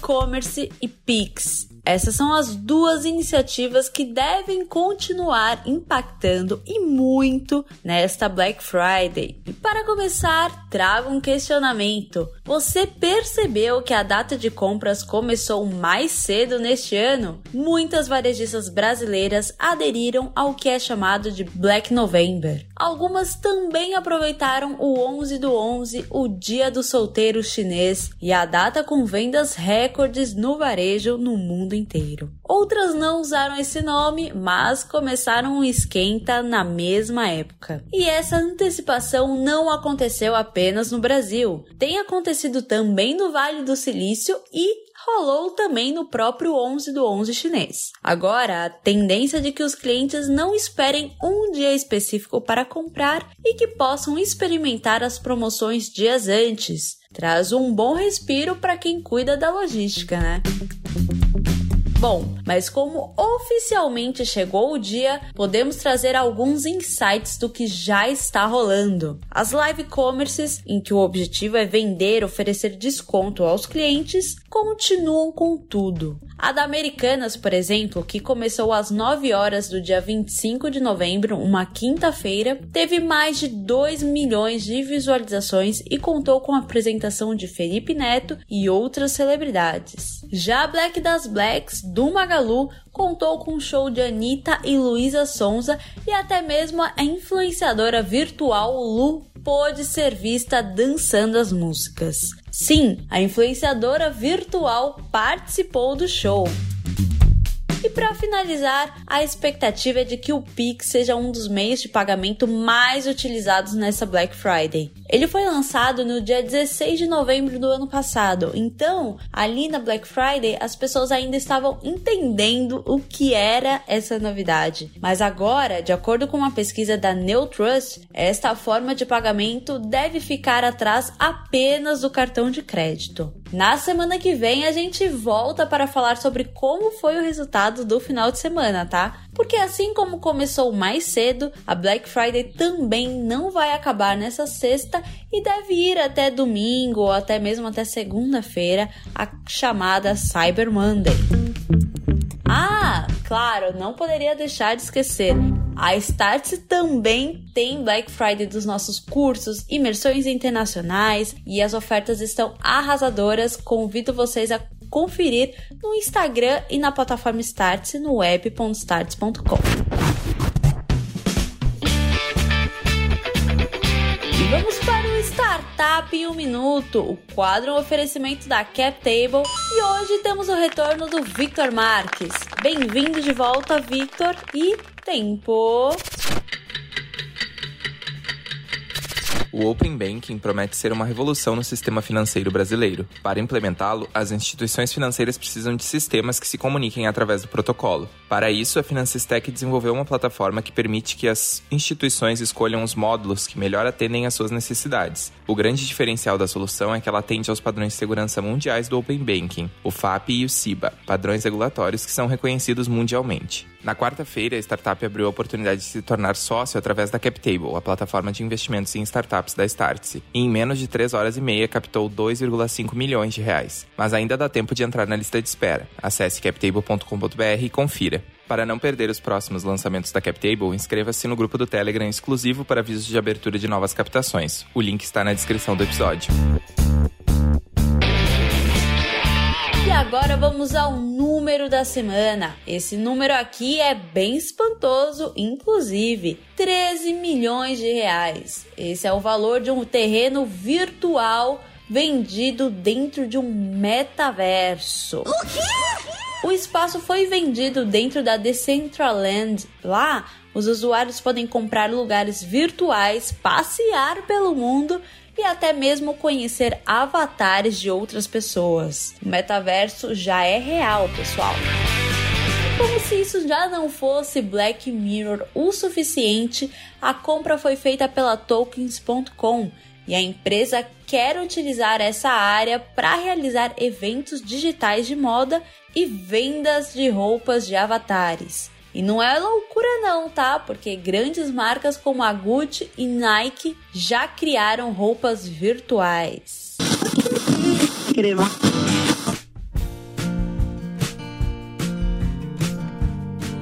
Commerce e Pix. Essas são as duas iniciativas que devem continuar impactando e muito nesta Black Friday. E para começar, trago um questionamento. Você percebeu que a data de compras começou mais cedo neste ano? Muitas varejistas brasileiras aderiram ao que é chamado de Black November. Algumas também aproveitaram o 11 do 11, o Dia do Solteiro Chinês, e a data com vendas recordes no varejo no mundo inteiro. Outras não usaram esse nome, mas começaram um esquenta na mesma época. E essa antecipação não aconteceu apenas no Brasil, tem acontecido também no Vale do Silício e rolou também no próprio 11 do 11 chinês. Agora, a tendência de que os clientes não esperem um dia específico para comprar e que possam experimentar as promoções dias antes. Traz um bom respiro para quem cuida da logística, né? Bom, mas como oficialmente chegou o dia, podemos trazer alguns insights do que já está rolando. As live commerces, em que o objetivo é vender, oferecer desconto aos clientes, continuam com tudo. A da Americanas, por exemplo, que começou às 9 horas do dia 25 de novembro, uma quinta-feira, teve mais de 2 milhões de visualizações e contou com a apresentação de Felipe Neto e outras celebridades. Já a Black das Blacks, do Magalu, contou com um show de Anitta e Luísa Sonza e até mesmo a influenciadora virtual Lu pôde ser vista dançando as músicas. Sim, a influenciadora virtual participou do show. E para finalizar, a expectativa é de que o Pix seja um dos meios de pagamento mais utilizados nessa Black Friday. Ele foi lançado no dia 16 de novembro do ano passado, então ali na Black Friday as pessoas ainda estavam entendendo o que era essa novidade. Mas agora, de acordo com uma pesquisa da Neutrust, esta forma de pagamento deve ficar atrás apenas do cartão de crédito. Na semana que vem a gente volta para falar sobre como foi o resultado do final de semana, tá? Porque assim como começou mais cedo, a Black Friday também não vai acabar nessa sexta e deve ir até domingo ou até mesmo até segunda-feira, a chamada Cyber Monday. Ah, claro, não poderia deixar de esquecer. A Startse também tem Black Friday dos nossos cursos, imersões internacionais e as ofertas estão arrasadoras. Convido vocês a conferir no Instagram e na plataforma Startse no web.startse.com. E vamos para o Startup em um Minuto, o quadro um oferecimento da CapTable e hoje temos o retorno do Victor Marques. Bem-vindo de volta, Victor, e tempo. O Open Banking promete ser uma revolução no sistema financeiro brasileiro. Para implementá-lo, as instituições financeiras precisam de sistemas que se comuniquem através do protocolo. Para isso, a Finansistec desenvolveu uma plataforma que permite que as instituições escolham os módulos que melhor atendem às suas necessidades. O grande diferencial da solução é que ela atende aos padrões de segurança mundiais do Open Banking, o FAP e o CIBA, padrões regulatórios que são reconhecidos mundialmente. Na quarta-feira, a startup abriu a oportunidade de se tornar sócio através da CapTable, a plataforma de investimentos em startups da Startse, e em menos de 3 horas e meia captou 2,5 milhões de reais. Mas ainda dá tempo de entrar na lista de espera. Acesse captable.com.br e confira. Para não perder os próximos lançamentos da CapTable, inscreva-se no grupo do Telegram exclusivo para avisos de abertura de novas captações. O link está na descrição do episódio. E agora vamos ao número da semana. Esse número aqui é bem espantoso, inclusive 13 milhões de reais. Esse é o valor de um terreno virtual vendido dentro de um metaverso. O quê? O espaço foi vendido dentro da Decentraland. Lá, os usuários podem comprar lugares virtuais, passear pelo mundo e até mesmo conhecer avatares de outras pessoas. O metaverso já é real, pessoal. Como se isso já não fosse Black Mirror o suficiente, a compra foi feita pela Tokens.com e a empresa quer utilizar essa área para realizar eventos digitais de moda e vendas de roupas de avatares. E não é loucura não, tá? Porque grandes marcas como a Gucci e Nike já criaram roupas virtuais.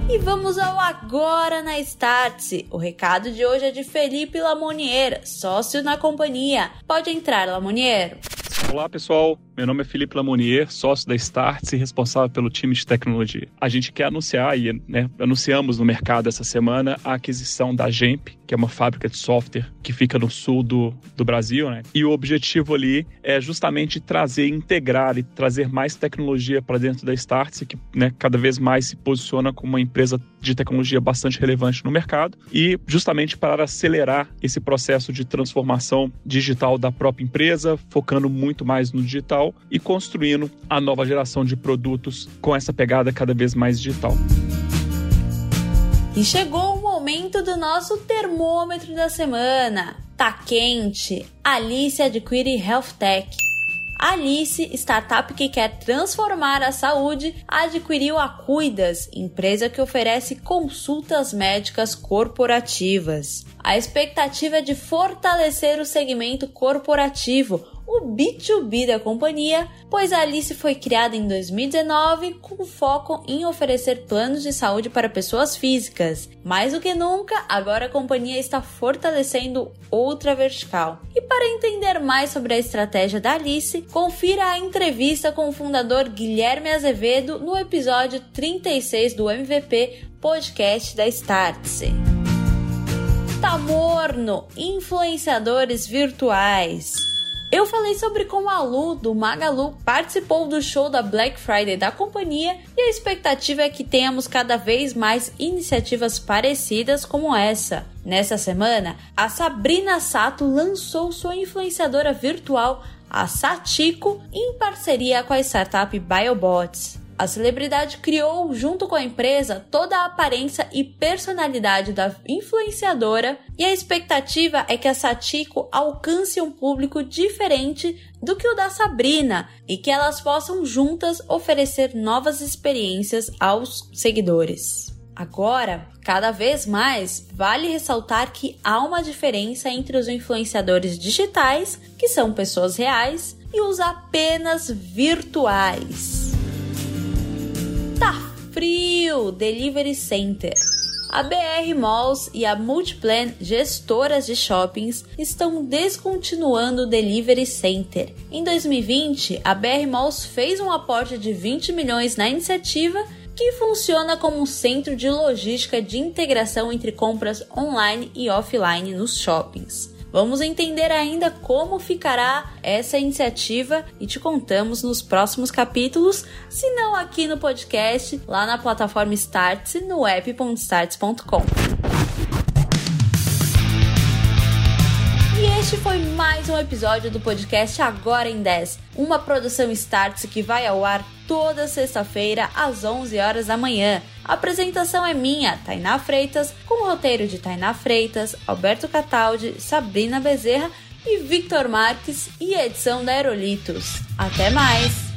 E vamos ao Agora na Startse. O recado de hoje é de Felipe Lamonier, sócio na companhia. Pode entrar, Lamonier. Olá, pessoal. Meu nome é Felipe Lamonier, sócio da Startse e responsável pelo time de tecnologia. A gente quer anunciar e né, anunciamos no mercado essa semana a aquisição da Gemp, que é uma fábrica de software que fica no sul do, do Brasil, né? E o objetivo ali é justamente trazer, integrar e trazer mais tecnologia para dentro da Startse, que né, cada vez mais se posiciona como uma empresa de tecnologia bastante relevante no mercado e justamente para acelerar esse processo de transformação digital da própria empresa, focando muito mais no digital e construindo a nova geração de produtos com essa pegada cada vez mais digital. E chegou momento do nosso termômetro da semana. Tá quente. Alice adquire Health Tech. Alice, startup que quer transformar a saúde, adquiriu a Cuidas, empresa que oferece consultas médicas corporativas. A expectativa é de fortalecer o segmento corporativo, o B2B da companhia, pois a Alice foi criada em 2019 com foco em oferecer planos de saúde para pessoas físicas. Mais do que nunca, agora a companhia está fortalecendo outra vertical. E para entender mais sobre a estratégia da Alice, confira a entrevista com o fundador Guilherme Azevedo no episódio 36 do MVP podcast da Startse. Tá morno, influenciadores virtuais. Eu falei sobre como a Lu, do Magalu, participou do show da Black Friday da companhia e a expectativa é que tenhamos cada vez mais iniciativas parecidas como essa. Nessa semana, a Sabrina Sato lançou sua influenciadora virtual, a Satiko, em parceria com a startup BioBots. A celebridade criou, junto com a empresa, toda a aparência e personalidade da influenciadora, e a expectativa é que a Satiko alcance um público diferente do que o da Sabrina e que elas possam juntas oferecer novas experiências aos seguidores. Agora, cada vez mais, vale ressaltar que há uma diferença entre os influenciadores digitais, que são pessoas reais, e os apenas virtuais. Tá frio! Delivery Center. A BR Malls e a Multiplan, gestoras de shoppings, estão descontinuando o Delivery Center. Em 2020, a BR Malls fez um aporte de 20 milhões na iniciativa que funciona como um centro de logística de integração entre compras online e offline nos shoppings. Vamos entender ainda como ficará essa iniciativa e te contamos nos próximos capítulos, se não aqui no podcast, lá na plataforma Startse no app.starts.com. este foi mais um episódio do podcast Agora em 10, uma produção Startse que vai ao ar toda sexta-feira às 11 horas da manhã. A apresentação é minha, Tainá Freitas, com o roteiro de Tainá Freitas, Alberto Cataldi, Sabrina Bezerra e Victor Marques e edição da Aerolitos. Até mais!